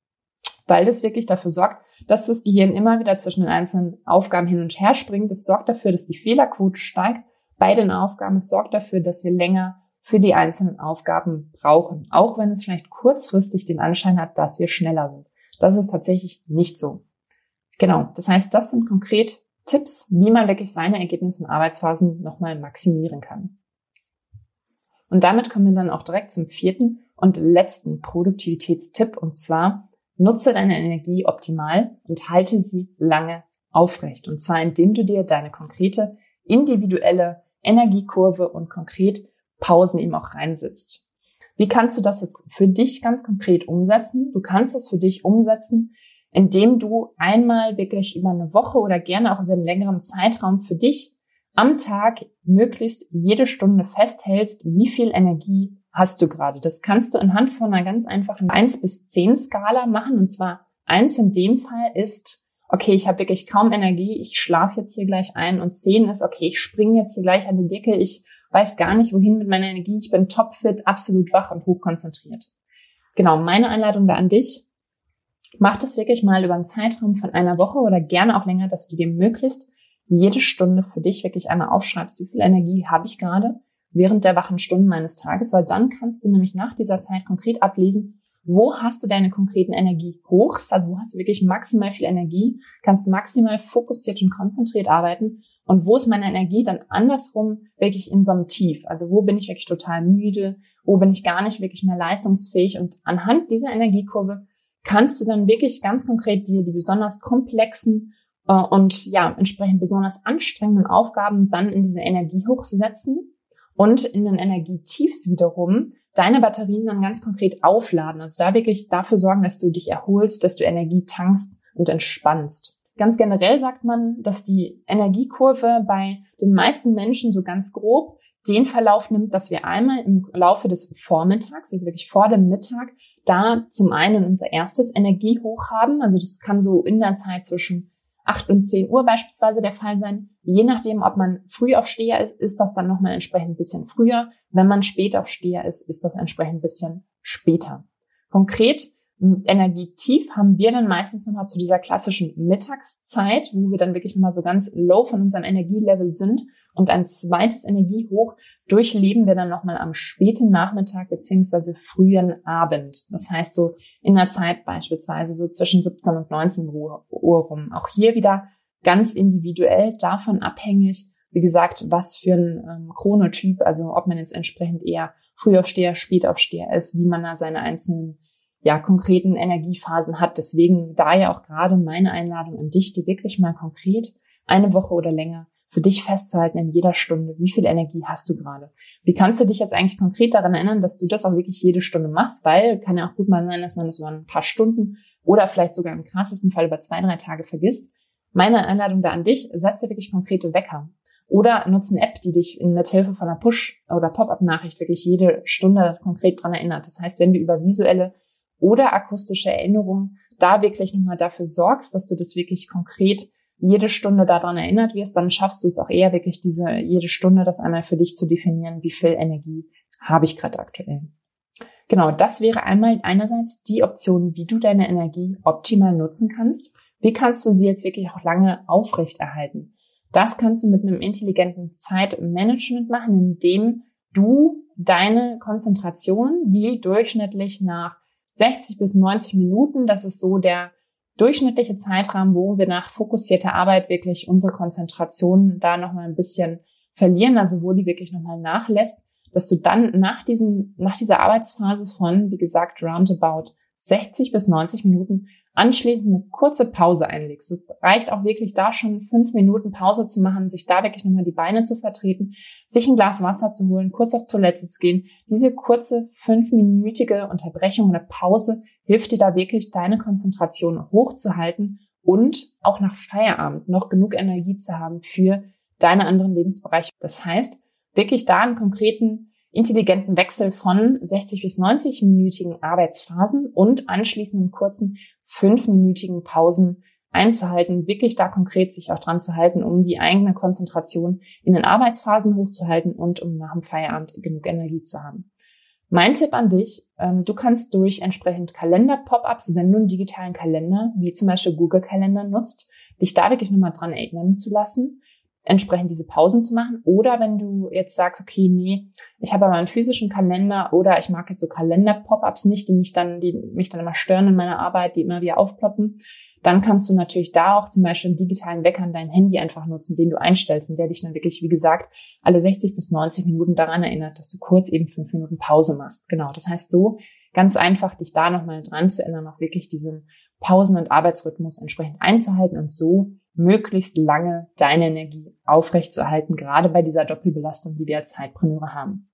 Weil das wirklich dafür sorgt, dass das Gehirn immer wieder zwischen den einzelnen Aufgaben hin und her springt. Das sorgt dafür, dass die Fehlerquote steigt bei den Aufgaben. Es sorgt dafür, dass wir länger für die einzelnen Aufgaben brauchen, auch wenn es vielleicht kurzfristig den Anschein hat, dass wir schneller sind. Das ist tatsächlich nicht so. Genau, das heißt, das sind konkret Tipps, wie man wirklich seine Ergebnisse in Arbeitsphasen nochmal maximieren kann. Und damit kommen wir dann auch direkt zum vierten und letzten Produktivitätstipp, und zwar Nutze deine Energie optimal und halte sie lange aufrecht. Und zwar indem du dir deine konkrete, individuelle Energiekurve und konkret Pausen eben auch reinsetzt. Wie kannst du das jetzt für dich ganz konkret umsetzen? Du kannst es für dich umsetzen, indem du einmal wirklich über eine Woche oder gerne auch über einen längeren Zeitraum für dich am Tag möglichst jede Stunde festhältst, wie viel Energie hast du gerade. Das kannst du anhand von einer ganz einfachen 1 bis 10 Skala machen. Und zwar 1 in dem Fall ist, okay, ich habe wirklich kaum Energie, ich schlafe jetzt hier gleich ein. Und 10 ist, okay, ich springe jetzt hier gleich an die Decke, ich weiß gar nicht, wohin mit meiner Energie, ich bin topfit, absolut wach und hochkonzentriert. Genau, meine Einladung da an dich. Mach das wirklich mal über einen Zeitraum von einer Woche oder gerne auch länger, dass du dir möglichst jede Stunde für dich wirklich einmal aufschreibst, wie viel Energie habe ich gerade während der wachen Stunden meines Tages, weil dann kannst du nämlich nach dieser Zeit konkret ablesen, wo hast du deine konkreten Energiehochs, also wo hast du wirklich maximal viel Energie, kannst maximal fokussiert und konzentriert arbeiten und wo ist meine Energie dann andersrum wirklich in so einem Tief, also wo bin ich wirklich total müde, wo bin ich gar nicht wirklich mehr leistungsfähig? Und anhand dieser Energiekurve kannst du dann wirklich ganz konkret dir die besonders komplexen äh, und ja, entsprechend besonders anstrengenden Aufgaben dann in diese Energiehochs setzen und in den Energietiefs wiederum deine Batterien dann ganz konkret aufladen. Also da wirklich dafür sorgen, dass du dich erholst, dass du Energie tankst und entspannst. Ganz generell sagt man, dass die Energiekurve bei den meisten Menschen so ganz grob den Verlauf nimmt, dass wir einmal im Laufe des Vormittags, also wirklich vor dem Mittag, da zum einen unser erstes Energiehoch haben. Also das kann so in der Zeit zwischen 8 und 10 Uhr beispielsweise der Fall sein. Je nachdem, ob man früh auf Steher ist, ist das dann nochmal entsprechend ein bisschen früher. Wenn man spät auf Steher ist, ist das entsprechend ein bisschen später. Konkret Energietief haben wir dann meistens nochmal zu dieser klassischen Mittagszeit, wo wir dann wirklich nochmal so ganz low von unserem Energielevel sind. Und ein zweites Energiehoch durchleben wir dann nochmal am späten Nachmittag beziehungsweise frühen Abend. Das heißt so in der Zeit beispielsweise so zwischen 17 und 19 Uhr, rum. Auch hier wieder ganz individuell davon abhängig, wie gesagt, was für ein ähm, Chronotyp, also ob man jetzt entsprechend eher Frühaufsteher, Spätaufsteher ist, wie man da seine einzelnen ja, konkreten Energiephasen hat. Deswegen da ja auch gerade meine Einladung an dich, die wirklich mal konkret eine Woche oder länger für dich festzuhalten in jeder Stunde. Wie viel Energie hast du gerade? Wie kannst du dich jetzt eigentlich konkret daran erinnern, dass du das auch wirklich jede Stunde machst? Weil kann ja auch gut mal sein, dass man das über ein paar Stunden oder vielleicht sogar im krassesten Fall über zwei, drei Tage vergisst. Meine Einladung da an dich, setz dir wirklich konkrete Wecker. Oder nutze eine App, die dich in Mithilfe von einer Push- oder Pop-up-Nachricht wirklich jede Stunde konkret dran erinnert. Das heißt, wenn du über visuelle oder akustische Erinnerung da wirklich nochmal dafür sorgst, dass du das wirklich konkret jede Stunde daran erinnert wirst, dann schaffst du es auch eher wirklich diese jede Stunde das einmal für dich zu definieren, wie viel Energie habe ich gerade aktuell. Genau, das wäre einmal einerseits die Option, wie du deine Energie optimal nutzen kannst. Wie kannst du sie jetzt wirklich auch lange aufrechterhalten? Das kannst du mit einem intelligenten Zeitmanagement machen, indem du deine Konzentration, die durchschnittlich nach 60 bis 90 Minuten. Das ist so der durchschnittliche Zeitrahmen, wo wir nach fokussierter Arbeit wirklich unsere Konzentration da nochmal ein bisschen verlieren, also wo die wirklich nochmal nachlässt, dass du dann nach diesen, nach dieser Arbeitsphase von, wie gesagt, roundabout 60 bis 90 Minuten anschließend eine kurze Pause einlegst. Es reicht auch wirklich da schon fünf Minuten Pause zu machen, sich da wirklich nochmal die Beine zu vertreten, sich ein Glas Wasser zu holen, kurz auf Toilette zu gehen. Diese kurze fünfminütige Unterbrechung oder Pause hilft dir da wirklich, deine Konzentration hochzuhalten und auch nach Feierabend noch genug Energie zu haben für deine anderen Lebensbereiche. Das heißt, wirklich da einen konkreten intelligenten Wechsel von 60 bis 90 minütigen Arbeitsphasen und anschließenden kurzen fünfminütigen Pausen einzuhalten, wirklich da konkret sich auch dran zu halten, um die eigene Konzentration in den Arbeitsphasen hochzuhalten und um nach dem Feierabend genug Energie zu haben. Mein Tipp an dich, ähm, du kannst durch entsprechend Kalender-Pop-ups, wenn du einen digitalen Kalender, wie zum Beispiel Google-Kalender nutzt, dich da wirklich nochmal dran erinnern zu lassen entsprechend diese Pausen zu machen. Oder wenn du jetzt sagst, okay, nee, ich habe aber einen physischen Kalender oder ich mag jetzt so Kalender-Pop-ups nicht, die mich dann, die mich dann immer stören in meiner Arbeit, die immer wieder aufploppen, dann kannst du natürlich da auch zum Beispiel einen digitalen Wecker an dein Handy einfach nutzen, den du einstellst und der dich dann wirklich, wie gesagt, alle 60 bis 90 Minuten daran erinnert, dass du kurz eben fünf Minuten Pause machst. Genau. Das heißt so ganz einfach, dich da nochmal dran zu erinnern, auch wirklich diesen Pausen- und Arbeitsrhythmus entsprechend einzuhalten und so möglichst lange deine Energie aufrechtzuerhalten, gerade bei dieser Doppelbelastung, die wir als Zeitpreneure haben.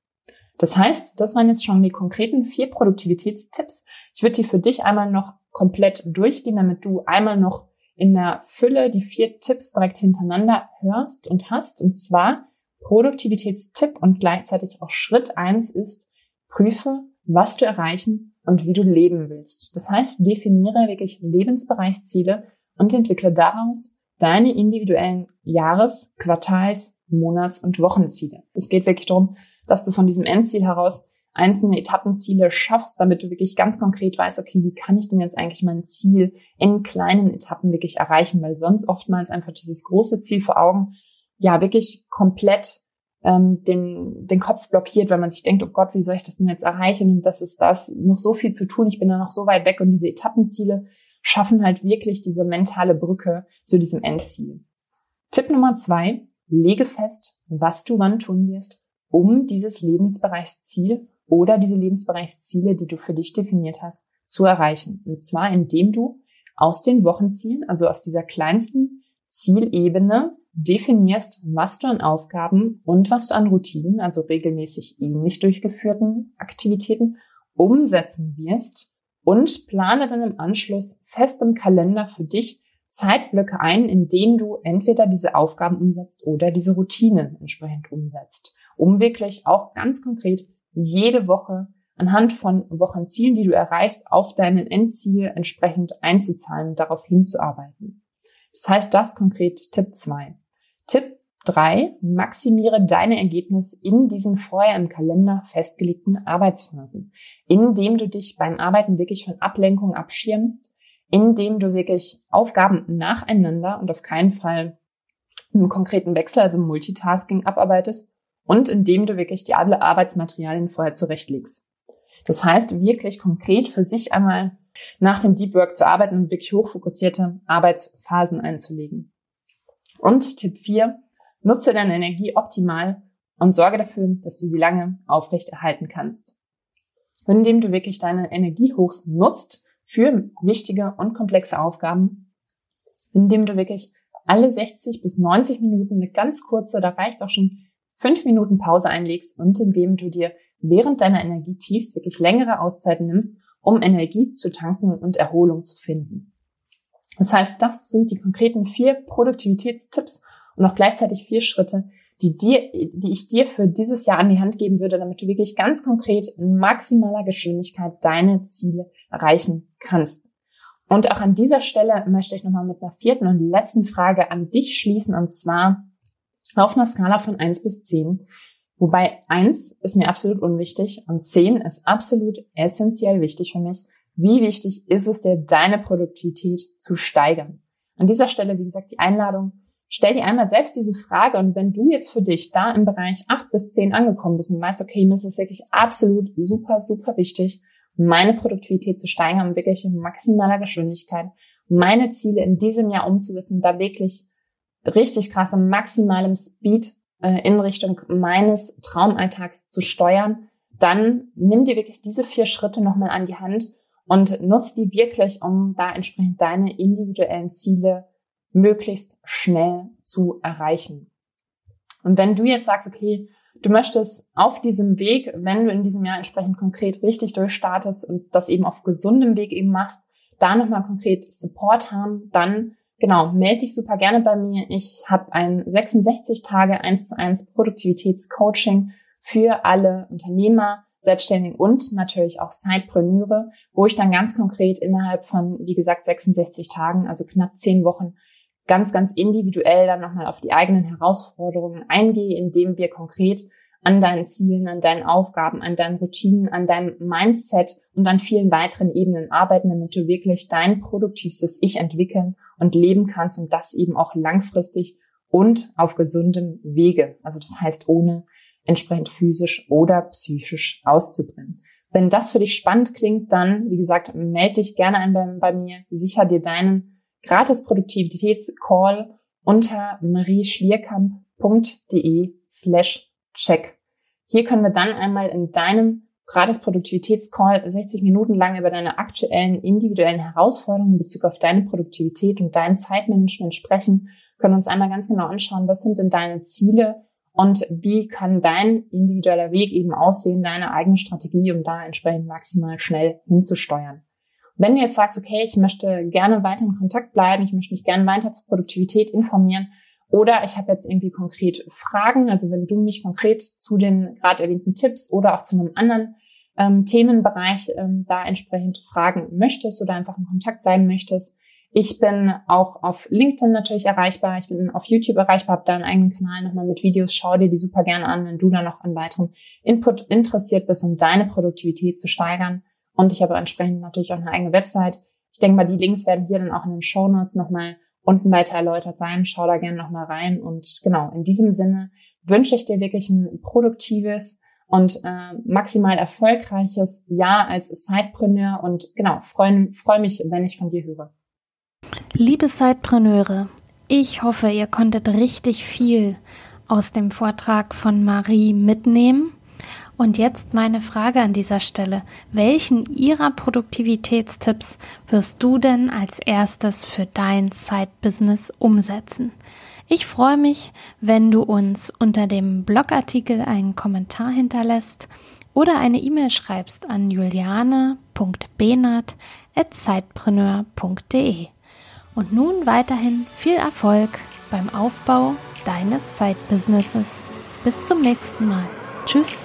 Das heißt, das waren jetzt schon die konkreten vier Produktivitätstipps. Ich würde die für dich einmal noch komplett durchgehen, damit du einmal noch in der Fülle die vier Tipps direkt hintereinander hörst und hast. Und zwar Produktivitätstipp und gleichzeitig auch Schritt eins ist, prüfe, was du erreichen und wie du leben willst. Das heißt, definiere wirklich Lebensbereichsziele und entwickle daraus deine individuellen Jahres-, Quartals-, Monats- und Wochenziele. Es geht wirklich darum, dass du von diesem Endziel heraus einzelne Etappenziele schaffst, damit du wirklich ganz konkret weißt, okay, wie kann ich denn jetzt eigentlich mein Ziel in kleinen Etappen wirklich erreichen, weil sonst oftmals einfach dieses große Ziel vor Augen ja wirklich komplett ähm, den, den Kopf blockiert, weil man sich denkt, oh Gott, wie soll ich das denn jetzt erreichen? Und das ist das, noch so viel zu tun, ich bin da noch so weit weg und diese Etappenziele schaffen halt wirklich diese mentale Brücke zu diesem Endziel. Tipp Nummer zwei, lege fest, was du wann tun wirst, um dieses Lebensbereichsziel oder diese Lebensbereichsziele, die du für dich definiert hast, zu erreichen. Und zwar indem du aus den Wochenzielen, also aus dieser kleinsten Zielebene, definierst, was du an Aufgaben und was du an Routinen, also regelmäßig ähnlich durchgeführten Aktivitäten, umsetzen wirst, und plane dann im Anschluss fest im Kalender für dich Zeitblöcke ein, in denen du entweder diese Aufgaben umsetzt oder diese Routinen entsprechend umsetzt, um wirklich auch ganz konkret jede Woche anhand von Wochenzielen, die du erreichst, auf dein Endziel entsprechend einzuzahlen und darauf hinzuarbeiten. Das heißt, das konkret Tipp 2. Tipp 3. Maximiere deine Ergebnisse in diesen vorher im Kalender festgelegten Arbeitsphasen, indem du dich beim Arbeiten wirklich von Ablenkung abschirmst, indem du wirklich Aufgaben nacheinander und auf keinen Fall im konkreten Wechsel, also Multitasking abarbeitest und indem du wirklich die Arbeitsmaterialien vorher zurechtlegst. Das heißt, wirklich konkret für sich einmal nach dem Deep Work zu arbeiten und wirklich hochfokussierte Arbeitsphasen einzulegen. Und Tipp 4, nutze deine Energie optimal und sorge dafür, dass du sie lange aufrechterhalten kannst. Indem du wirklich deine Energiehochs nutzt für wichtige und komplexe Aufgaben, indem du wirklich alle 60 bis 90 Minuten eine ganz kurze, da reicht auch schon fünf Minuten Pause einlegst und indem du dir während deiner Energietiefs wirklich längere Auszeiten nimmst, um Energie zu tanken und Erholung zu finden. Das heißt, das sind die konkreten vier Produktivitätstipps und auch gleichzeitig vier Schritte, die dir, die ich dir für dieses Jahr an die Hand geben würde, damit du wirklich ganz konkret in maximaler Geschwindigkeit deine Ziele erreichen kannst. Und auch an dieser Stelle möchte ich nochmal mit einer vierten und letzten Frage an dich schließen, und zwar auf einer Skala von eins bis zehn Wobei eins ist mir absolut unwichtig und zehn ist absolut essentiell wichtig für mich. Wie wichtig ist es dir, deine Produktivität zu steigern? An dieser Stelle, wie gesagt, die Einladung, stell dir einmal selbst diese Frage und wenn du jetzt für dich da im Bereich acht bis zehn angekommen bist und weißt, okay, mir ist es wirklich absolut super, super wichtig, meine Produktivität zu steigern und wirklich in maximaler Geschwindigkeit meine Ziele in diesem Jahr umzusetzen, da wirklich richtig krass im maximalem Speed äh, in Richtung meines Traumalltags zu steuern, dann nimm dir wirklich diese vier Schritte nochmal an die Hand und nutz die wirklich, um da entsprechend deine individuellen Ziele möglichst schnell zu erreichen. Und wenn du jetzt sagst, okay, du möchtest auf diesem Weg, wenn du in diesem Jahr entsprechend konkret richtig durchstartest und das eben auf gesundem Weg eben machst, da nochmal konkret Support haben, dann genau, melde dich super gerne bei mir. Ich habe ein 66 Tage 1 zu 1 Produktivitätscoaching für alle Unternehmer, Selbstständigen und natürlich auch Sidepreneure, wo ich dann ganz konkret innerhalb von, wie gesagt, 66 Tagen, also knapp 10 Wochen, ganz, ganz individuell dann nochmal auf die eigenen Herausforderungen eingehe, indem wir konkret an deinen Zielen, an deinen Aufgaben, an deinen Routinen, an deinem Mindset und an vielen weiteren Ebenen arbeiten, damit du wirklich dein produktivstes Ich entwickeln und leben kannst und das eben auch langfristig und auf gesundem Wege. Also das heißt, ohne entsprechend physisch oder psychisch auszubrennen. Wenn das für dich spannend klingt, dann, wie gesagt, melde dich gerne ein bei, bei mir, sicher dir deinen gratis Produktivitätscall unter marieschlierkamp.de slash check. Hier können wir dann einmal in deinem gratis Produktivitätscall 60 Minuten lang über deine aktuellen individuellen Herausforderungen in Bezug auf deine Produktivität und dein Zeitmanagement sprechen, können uns einmal ganz genau anschauen, was sind denn deine Ziele und wie kann dein individueller Weg eben aussehen, deine eigene Strategie, um da entsprechend maximal schnell hinzusteuern. Wenn du jetzt sagst, okay, ich möchte gerne weiter in Kontakt bleiben, ich möchte mich gerne weiter zur Produktivität informieren, oder ich habe jetzt irgendwie konkret Fragen, also wenn du mich konkret zu den gerade erwähnten Tipps oder auch zu einem anderen ähm, Themenbereich ähm, da entsprechend fragen möchtest oder einfach in Kontakt bleiben möchtest. Ich bin auch auf LinkedIn natürlich erreichbar, ich bin auf YouTube erreichbar, habe da einen eigenen Kanal nochmal mit Videos, schau dir die super gerne an, wenn du da noch an weiteren Input interessiert bist, um deine Produktivität zu steigern. Und ich habe entsprechend natürlich auch eine eigene Website. Ich denke mal, die Links werden hier dann auch in den Show Notes nochmal unten weiter erläutert sein. Schau da gerne nochmal rein. Und genau, in diesem Sinne wünsche ich dir wirklich ein produktives und äh, maximal erfolgreiches Jahr als Sidepreneur und genau, freue freu mich, wenn ich von dir höre. Liebe Sidepreneure, ich hoffe, ihr konntet richtig viel aus dem Vortrag von Marie mitnehmen und jetzt meine Frage an dieser Stelle. Welchen ihrer Produktivitätstipps wirst du denn als erstes für dein Side-Business umsetzen? Ich freue mich, wenn du uns unter dem Blogartikel einen Kommentar hinterlässt oder eine E-Mail schreibst an juliane.benat.zeitpreneur.de. Und nun weiterhin viel Erfolg beim Aufbau deines Side-Businesses. Bis zum nächsten Mal. Tschüss.